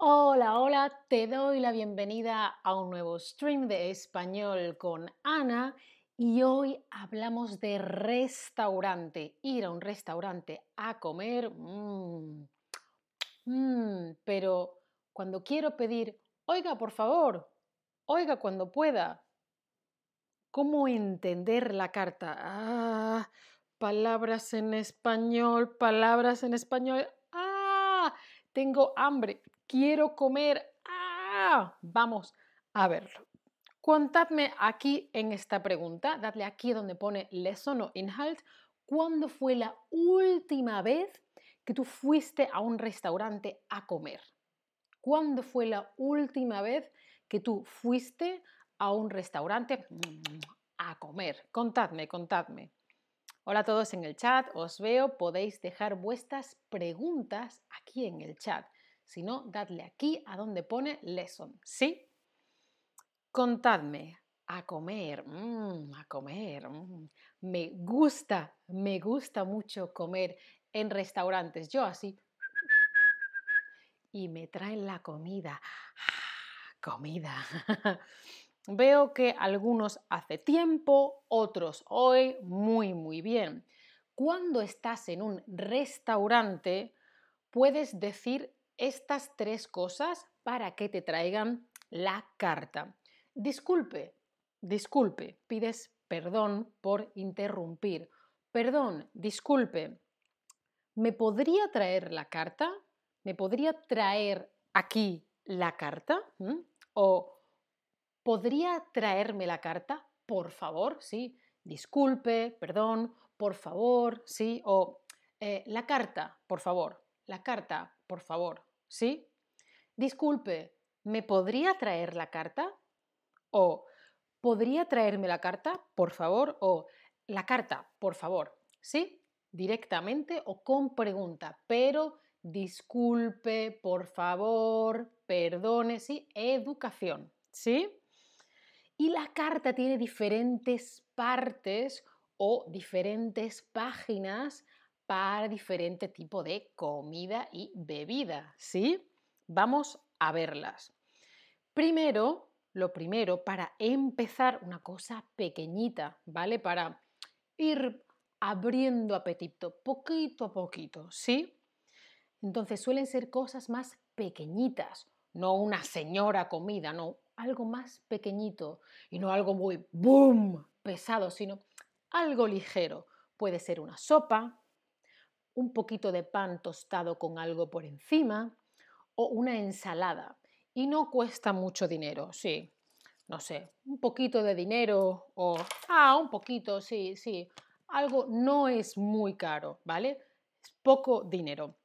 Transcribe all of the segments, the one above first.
Hola, hola, te doy la bienvenida a un nuevo stream de español con Ana y hoy hablamos de restaurante, ir a un restaurante a comer, mm, mm, pero cuando quiero pedir, oiga, por favor, oiga, cuando pueda, ¿cómo entender la carta? Ah, palabras en español, palabras en español. Ah, tengo hambre quiero comer. ¡Ah! Vamos a verlo. Contadme aquí en esta pregunta, dadle aquí donde pone lesson o inhalt, ¿cuándo fue la última vez que tú fuiste a un restaurante a comer? ¿Cuándo fue la última vez que tú fuiste a un restaurante a comer? Contadme, contadme. Hola a todos en el chat, os veo, podéis dejar vuestras preguntas aquí en el chat. Si no, dadle aquí a donde pone lesson. ¿Sí? Contadme. A comer, mm, a comer. Mm. Me gusta, me gusta mucho comer en restaurantes. Yo así. Y me traen la comida. comida. Veo que algunos hace tiempo, otros hoy, muy, muy bien. Cuando estás en un restaurante, puedes decir estas tres cosas para que te traigan la carta. Disculpe, disculpe, pides perdón por interrumpir. Perdón, disculpe, ¿me podría traer la carta? ¿Me podría traer aquí la carta? ¿Mm? ¿O podría traerme la carta? Por favor, sí. Disculpe, perdón, por favor, sí. O eh, la carta, por favor. La carta, por favor. ¿Sí? Disculpe, ¿me podría traer la carta? O ¿podría traerme la carta, por favor? O la carta, por favor. ¿Sí? Directamente o con pregunta, pero disculpe, por favor, perdone, ¿sí? Educación, ¿sí? Y la carta tiene diferentes partes o diferentes páginas para diferente tipo de comida y bebida, ¿sí? Vamos a verlas. Primero, lo primero, para empezar, una cosa pequeñita, ¿vale? Para ir abriendo apetito, poquito a poquito, ¿sí? Entonces suelen ser cosas más pequeñitas, no una señora comida, no, algo más pequeñito y no algo muy boom, pesado, sino algo ligero. Puede ser una sopa, un poquito de pan tostado con algo por encima o una ensalada. Y no cuesta mucho dinero, sí. No sé, un poquito de dinero o... Ah, un poquito, sí, sí. Algo no es muy caro, ¿vale? Es poco dinero,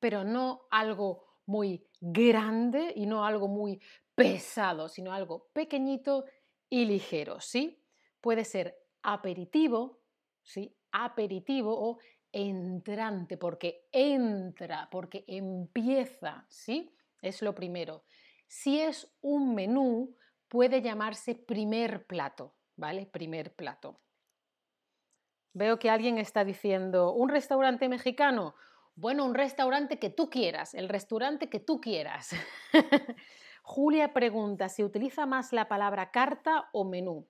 pero no algo muy grande y no algo muy pesado, sino algo pequeñito y ligero, ¿sí? Puede ser aperitivo, ¿sí? Aperitivo o entrante, porque entra, porque empieza, ¿sí? Es lo primero. Si es un menú, puede llamarse primer plato, ¿vale? Primer plato. Veo que alguien está diciendo, ¿un restaurante mexicano? Bueno, un restaurante que tú quieras, el restaurante que tú quieras. Julia pregunta si utiliza más la palabra carta o menú.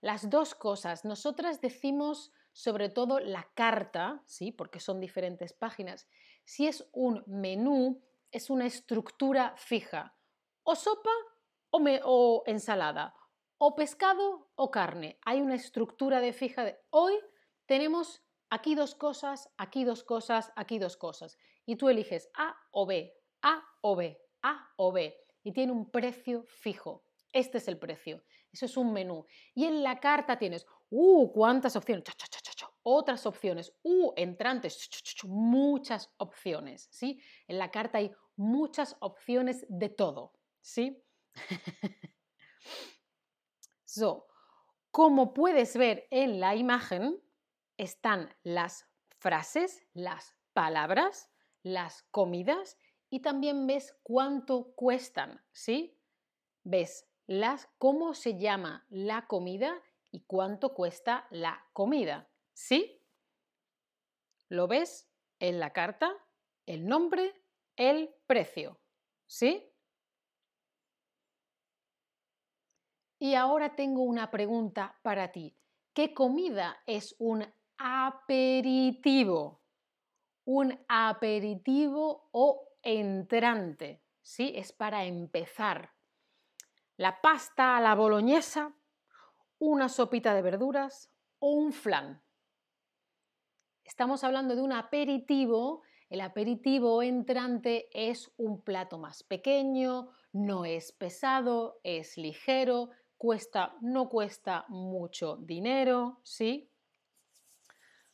Las dos cosas. Nosotras decimos sobre todo la carta, ¿sí? porque son diferentes páginas. Si es un menú, es una estructura fija, o sopa o, ensalada, o pescado o carne. Hay una estructura de fija de hoy tenemos aquí dos cosas, aquí dos cosas, aquí dos cosas. Y tú eliges A o B, A o B, A o B. Y tiene un precio fijo. Este es el precio. Eso es un menú. Y en la carta tienes, ¡uh! ¿Cuántas opciones? Otras opciones, ¡uh! Entrantes, muchas opciones, ¿sí? En la carta hay muchas opciones de todo, ¿sí? so, como puedes ver en la imagen, están las frases, las palabras, las comidas y también ves cuánto cuestan, ¿sí? Ves las, cómo se llama la comida y cuánto cuesta la comida. ¿Sí? ¿Lo ves en la carta? El nombre, el precio. ¿sí? Y ahora tengo una pregunta para ti. ¿Qué comida es un aperitivo? Un aperitivo o entrante, ¿sí? Es para empezar. La pasta a la boloñesa, una sopita de verduras o un flan. Estamos hablando de un aperitivo. El aperitivo entrante es un plato más pequeño, no es pesado, es ligero, cuesta, no cuesta mucho dinero, ¿sí?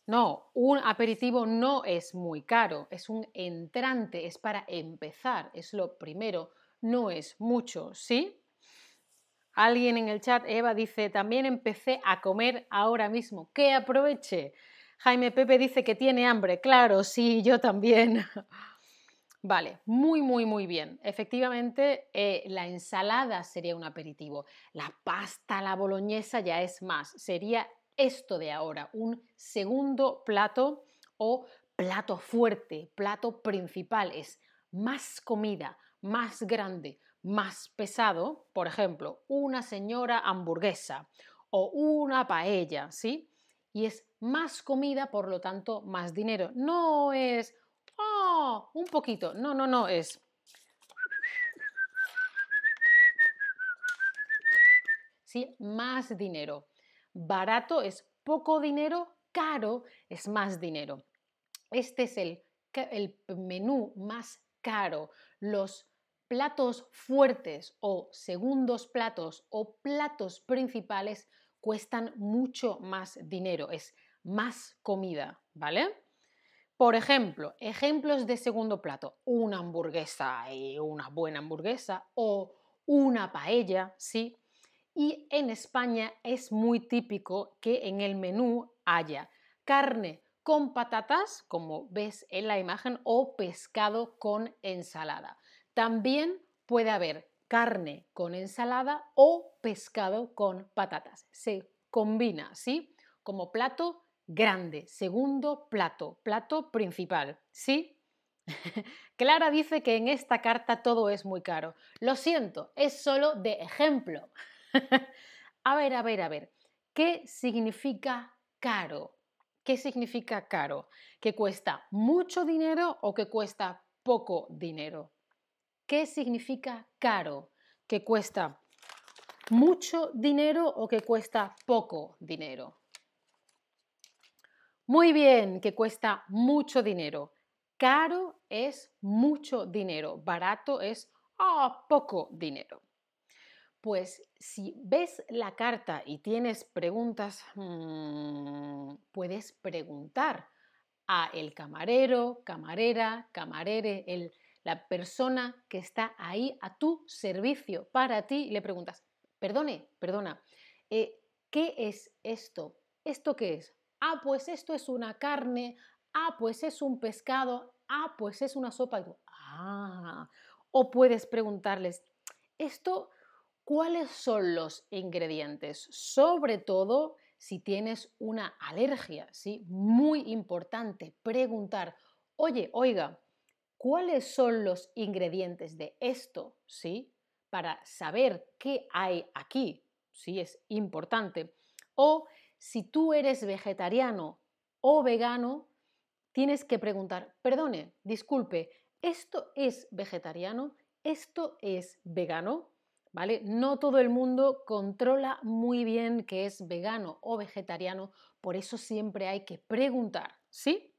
No, un aperitivo no es muy caro, es un entrante, es para empezar, es lo primero, no es mucho, ¿sí? Alguien en el chat, Eva, dice, también empecé a comer ahora mismo, que aproveche. Jaime Pepe dice que tiene hambre, claro, sí, yo también. Vale, muy, muy, muy bien. Efectivamente, eh, la ensalada sería un aperitivo. La pasta, la boloñesa ya es más. Sería esto de ahora, un segundo plato o plato fuerte, plato principal. Es más comida, más grande, más pesado. Por ejemplo, una señora hamburguesa o una paella, ¿sí? Y es más comida, por lo tanto, más dinero. No es ¡Oh! Un poquito. No, no, no, es... ¿Sí? Más dinero. Barato es poco dinero, caro es más dinero. Este es el, el menú más caro. Los platos fuertes o segundos platos o platos principales cuestan mucho más dinero, es más comida, ¿vale? Por ejemplo, ejemplos de segundo plato, una hamburguesa y una buena hamburguesa o una paella, ¿sí? Y en España es muy típico que en el menú haya carne con patatas, como ves en la imagen, o pescado con ensalada. También puede haber carne con ensalada o pescado con patatas. Se combina, ¿sí? Como plato grande, segundo plato, plato principal, ¿sí? Clara dice que en esta carta todo es muy caro. Lo siento, es solo de ejemplo. a ver, a ver, a ver. ¿Qué significa caro? ¿Qué significa caro? ¿Que cuesta mucho dinero o que cuesta poco dinero? ¿Qué significa caro? ¿Que cuesta mucho dinero o que cuesta poco dinero? Muy bien, que cuesta mucho dinero. Caro es mucho dinero, barato es ah, poco dinero. Pues si ves la carta y tienes preguntas, mm, puedes preguntar a el camarero, camarera, camarere, el, la persona que está ahí a tu servicio para ti y le preguntas, perdone, perdona, eh, ¿qué es esto? ¿Esto qué es? ah, pues esto es una carne, ah, pues es un pescado, ah, pues es una sopa. ah, o puedes preguntarles, esto, ¿cuáles son los ingredientes? Sobre todo si tienes una alergia, ¿sí? Muy importante preguntar, oye, oiga, ¿cuáles son los ingredientes de esto? ¿Sí? Para saber qué hay aquí, ¿sí? Es importante. O si tú eres vegetariano o vegano, tienes que preguntar, perdone, disculpe, ¿esto es vegetariano? ¿Esto es vegano? ¿Vale? No todo el mundo controla muy bien qué es vegano o vegetariano, por eso siempre hay que preguntar, ¿sí?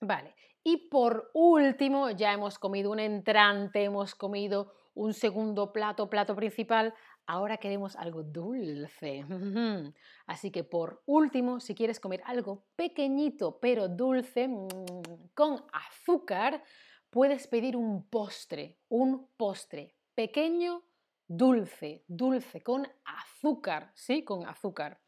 Vale, y por último, ya hemos comido un entrante, hemos comido un segundo plato, plato principal, Ahora queremos algo dulce. Así que por último, si quieres comer algo pequeñito pero dulce mm, con azúcar, puedes pedir un postre, un postre pequeño, dulce, dulce, con azúcar, ¿sí? Con azúcar.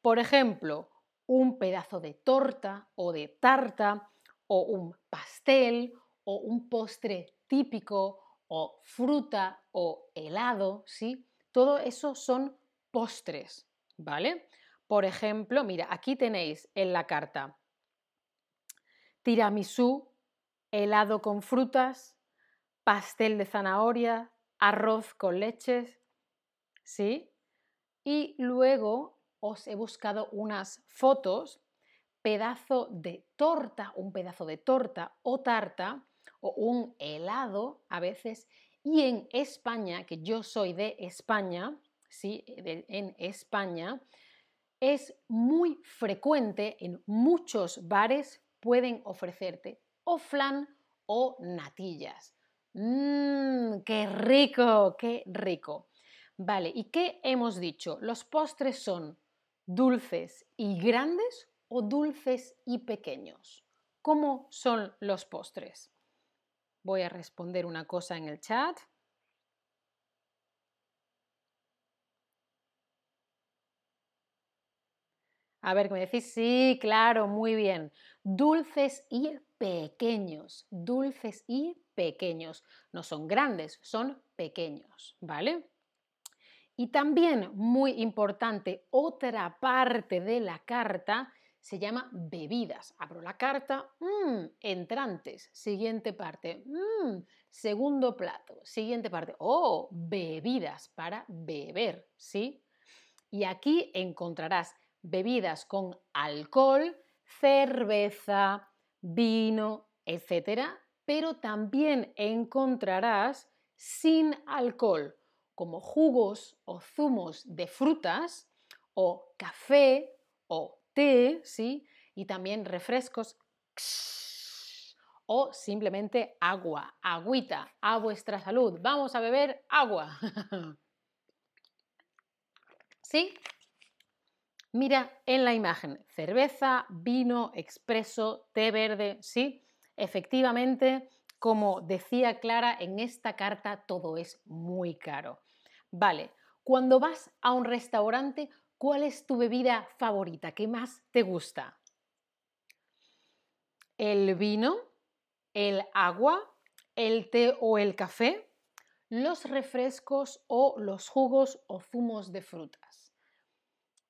Por ejemplo, un pedazo de torta o de tarta o un pastel o un postre típico o fruta o helado, ¿sí? Todo eso son postres, ¿vale? Por ejemplo, mira, aquí tenéis en la carta tiramisú, helado con frutas, pastel de zanahoria, arroz con leches, ¿sí? Y luego os he buscado unas fotos, pedazo de torta, un pedazo de torta o tarta, o un helado a veces, y en España, que yo soy de España, ¿sí? en España, es muy frecuente en muchos bares pueden ofrecerte o flan o natillas. Mmm, qué rico, qué rico. Vale, ¿y qué hemos dicho? ¿Los postres son dulces y grandes o dulces y pequeños? ¿Cómo son los postres? Voy a responder una cosa en el chat. A ver, ¿qué me decís? Sí, claro, muy bien. Dulces y pequeños, dulces y pequeños. No son grandes, son pequeños, ¿vale? Y también, muy importante, otra parte de la carta se llama bebidas. Abro la carta, mmm, entrantes, siguiente parte, mmm, segundo plato, siguiente parte, oh, bebidas para beber, ¿sí? Y aquí encontrarás bebidas con alcohol, cerveza, vino, etcétera, pero también encontrarás sin alcohol, como jugos o zumos de frutas, o café, o té, ¿sí? Y también refrescos, o simplemente agua, agüita, a vuestra salud. Vamos a beber agua. ¿Sí? Mira en la imagen, cerveza, vino, expreso, té verde, ¿sí? Efectivamente, como decía Clara, en esta carta todo es muy caro. Vale, cuando vas a un restaurante, ¿cuál es tu bebida favorita? ¿Qué más te gusta? ¿El vino? ¿El agua? ¿El té o el café? ¿Los refrescos o los jugos o zumos de frutas?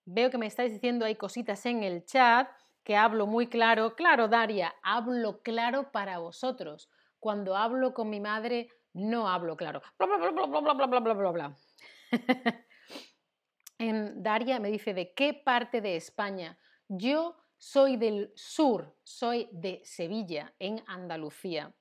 Veo que me estáis diciendo hay cositas en el chat que hablo muy claro. Claro, Daria, hablo claro para vosotros. Cuando hablo con mi madre, no hablo claro. Bla, bla, bla, bla, bla, bla, bla, bla, bla. Daria me dice, ¿de qué parte de España? Yo soy del sur, soy de Sevilla, en Andalucía.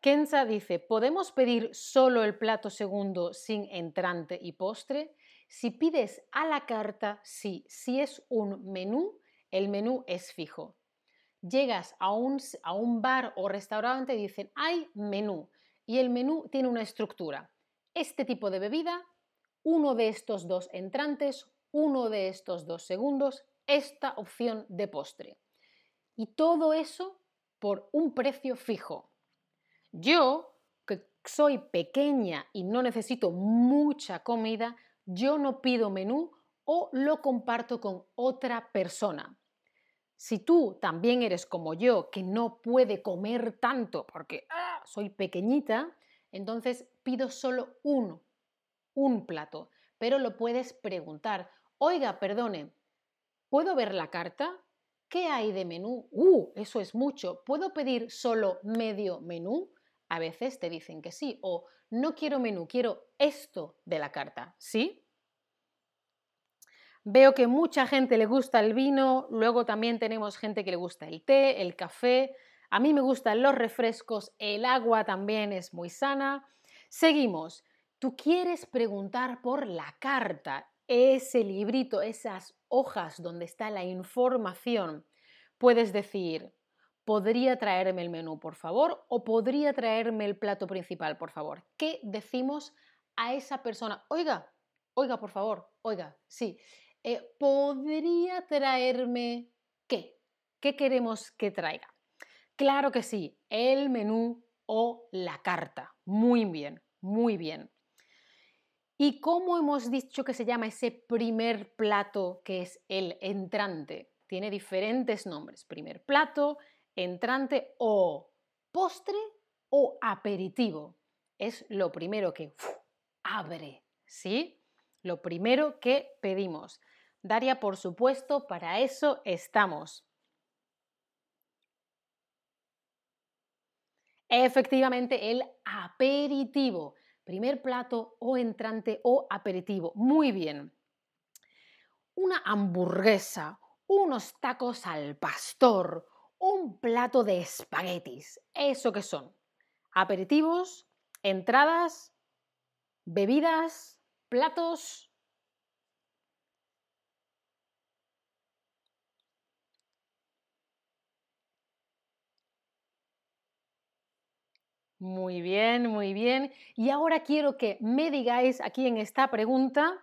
Kenza dice, ¿podemos pedir solo el plato segundo sin entrante y postre? Si pides a la carta, sí. Si es un menú, el menú es fijo. Llegas a un, a un bar o restaurante y dicen, hay menú. Y el menú tiene una estructura. Este tipo de bebida, uno de estos dos entrantes, uno de estos dos segundos, esta opción de postre. Y todo eso por un precio fijo. Yo, que soy pequeña y no necesito mucha comida, yo no pido menú o lo comparto con otra persona. Si tú también eres como yo, que no puede comer tanto porque ah, soy pequeñita, entonces pido solo uno, un plato, pero lo puedes preguntar. Oiga, perdone, ¿puedo ver la carta? ¿Qué hay de menú? Uh, eso es mucho. ¿Puedo pedir solo medio menú? A veces te dicen que sí, o no quiero menú, quiero esto de la carta, ¿sí? Veo que mucha gente le gusta el vino, luego también tenemos gente que le gusta el té, el café, a mí me gustan los refrescos, el agua también es muy sana. Seguimos. Tú quieres preguntar por la carta, ese librito, esas hojas donde está la información. Puedes decir, ¿podría traerme el menú, por favor? ¿O podría traerme el plato principal, por favor? ¿Qué decimos a esa persona? Oiga, oiga, por favor, oiga, sí. Eh, ¿Podría traerme qué? ¿Qué queremos que traiga? Claro que sí, el menú o la carta. Muy bien, muy bien. ¿Y cómo hemos dicho que se llama ese primer plato que es el entrante? Tiene diferentes nombres. Primer plato, entrante o postre o aperitivo. Es lo primero que abre, ¿sí? Lo primero que pedimos. Daria, por supuesto, para eso estamos. Efectivamente, el aperitivo. Primer plato o entrante o aperitivo. Muy bien. Una hamburguesa, unos tacos al pastor, un plato de espaguetis. ¿Eso qué son? Aperitivos, entradas, bebidas, platos. Muy bien, muy bien. Y ahora quiero que me digáis aquí en esta pregunta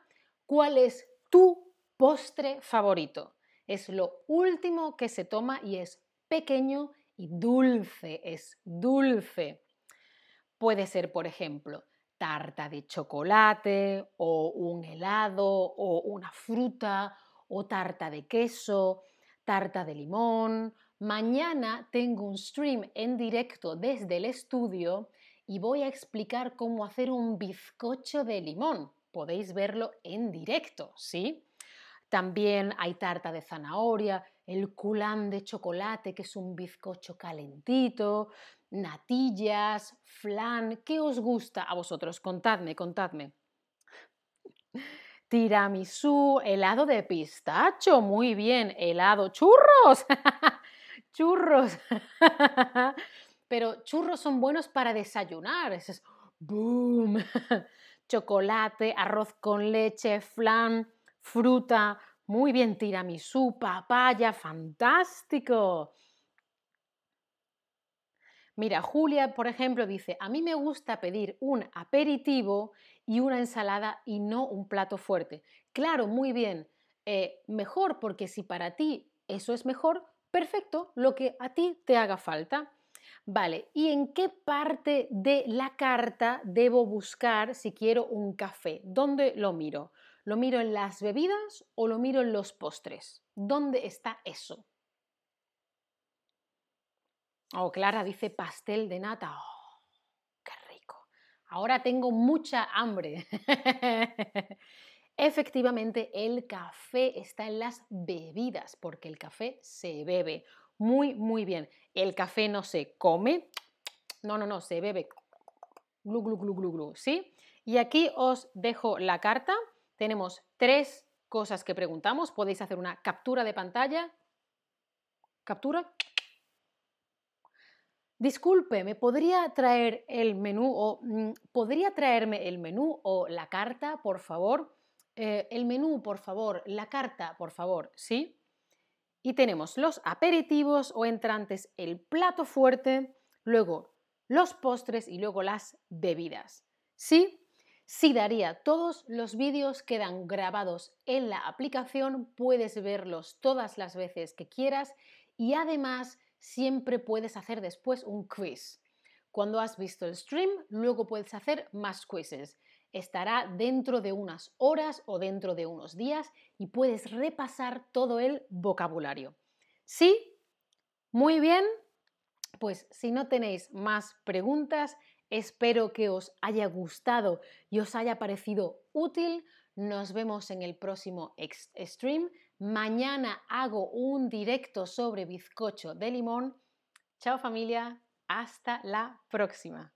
cuál es tu postre favorito. Es lo último que se toma y es pequeño y dulce, es dulce. Puede ser, por ejemplo, tarta de chocolate o un helado o una fruta o tarta de queso, tarta de limón, Mañana tengo un stream en directo desde el estudio y voy a explicar cómo hacer un bizcocho de limón. Podéis verlo en directo, ¿sí? También hay tarta de zanahoria, el culán de chocolate, que es un bizcocho calentito, natillas, flan. ¿Qué os gusta a vosotros? Contadme, contadme. Tiramisú, helado de pistacho, muy bien, helado churros. churros. Pero churros son buenos para desayunar. es boom. Chocolate, arroz con leche, flan, fruta. Muy bien, tiramisú, papaya, fantástico. Mira, Julia, por ejemplo, dice, a mí me gusta pedir un aperitivo y una ensalada y no un plato fuerte. Claro, muy bien. Eh, mejor porque si para ti eso es mejor, Perfecto, lo que a ti te haga falta. Vale, ¿y en qué parte de la carta debo buscar si quiero un café? ¿Dónde lo miro? ¿Lo miro en las bebidas o lo miro en los postres? ¿Dónde está eso? Oh, Clara dice pastel de nata. Oh, qué rico. Ahora tengo mucha hambre. Efectivamente, el café está en las bebidas, porque el café se bebe. Muy, muy bien. El café no se come, no, no, no, se bebe. Glu, glu, glu, glu, glu, ¿sí? Y aquí os dejo la carta. Tenemos tres cosas que preguntamos. Podéis hacer una captura de pantalla. Captura. Disculpe, ¿me podría traer el menú o mm, podría traerme el menú o la carta, por favor? Eh, el menú, por favor, la carta, por favor, ¿sí? Y tenemos los aperitivos o entrantes, el plato fuerte, luego los postres y luego las bebidas. ¿Sí? Sí, Daría, todos los vídeos quedan grabados en la aplicación, puedes verlos todas las veces que quieras y además siempre puedes hacer después un quiz. Cuando has visto el stream, luego puedes hacer más quizzes estará dentro de unas horas o dentro de unos días y puedes repasar todo el vocabulario. ¿Sí? Muy bien. Pues si no tenéis más preguntas, espero que os haya gustado y os haya parecido útil. Nos vemos en el próximo stream. Mañana hago un directo sobre bizcocho de limón. Chao familia, hasta la próxima.